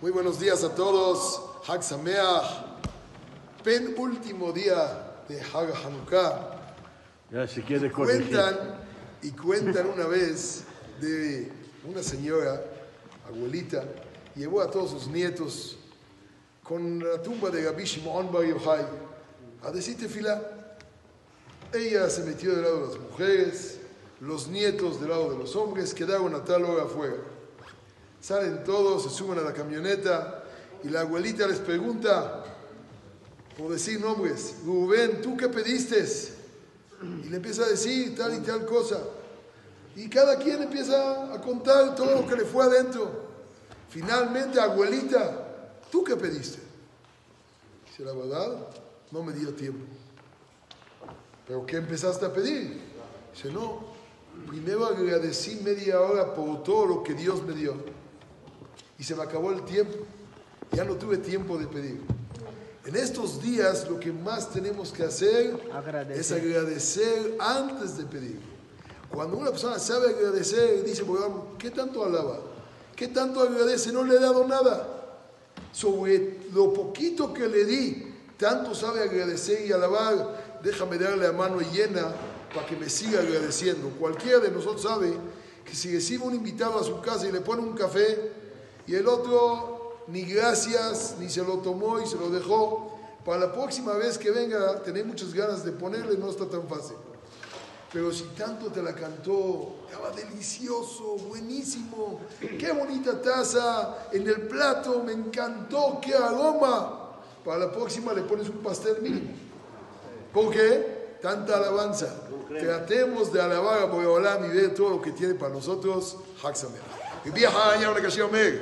Muy buenos días a todos. Hag Sameach. Penúltimo día de Hag Hanukkah. Ya se quiere corregir. Cuentan y cuentan una vez de una señora, abuelita, llevó a todos sus nietos con la tumba de Gabi Shimon Bar Yochai a decir tefilá. Ella se metió del lado de las mujeres, los nietos del lado de los hombres quedaron a tal hora afuera. Salen todos, se suben a la camioneta y la abuelita les pregunta, por decir nombres, Rubén, ¿tú qué pediste? Y le empieza a decir tal y tal cosa. Y cada quien empieza a contar todo lo que le fue adentro. Finalmente, abuelita, ¿tú qué pediste? Dice, la verdad, no me dio tiempo. ¿Pero qué empezaste a pedir? Dice, no, primero agradecí media hora por todo lo que Dios me dio. Y se me acabó el tiempo. Ya no tuve tiempo de pedir. En estos días lo que más tenemos que hacer es agradecer antes de pedir. Cuando una persona sabe agradecer, dice, bueno, ¿qué tanto alaba? ¿Qué tanto agradece? No le he dado nada. Sobre lo poquito que le di, tanto sabe agradecer y alabar, déjame darle a mano llena para que me siga agradeciendo. Cualquiera de nosotros sabe que si recibe un invitado a su casa y le pone un café y el otro ni gracias, ni se lo tomó y se lo dejó, para la próxima vez que venga, tener muchas ganas de ponerle, no está tan fácil. Pero si tanto te la cantó, estaba delicioso, buenísimo, qué bonita taza en el plato, me encantó, qué aroma. Para la próxima le pones un pastel mínimo. ¿Por qué? Tanta alabanza. Tratemos de alabar a Boreolam y ver todo lo que tiene para nosotros. You be a high, you're going show me.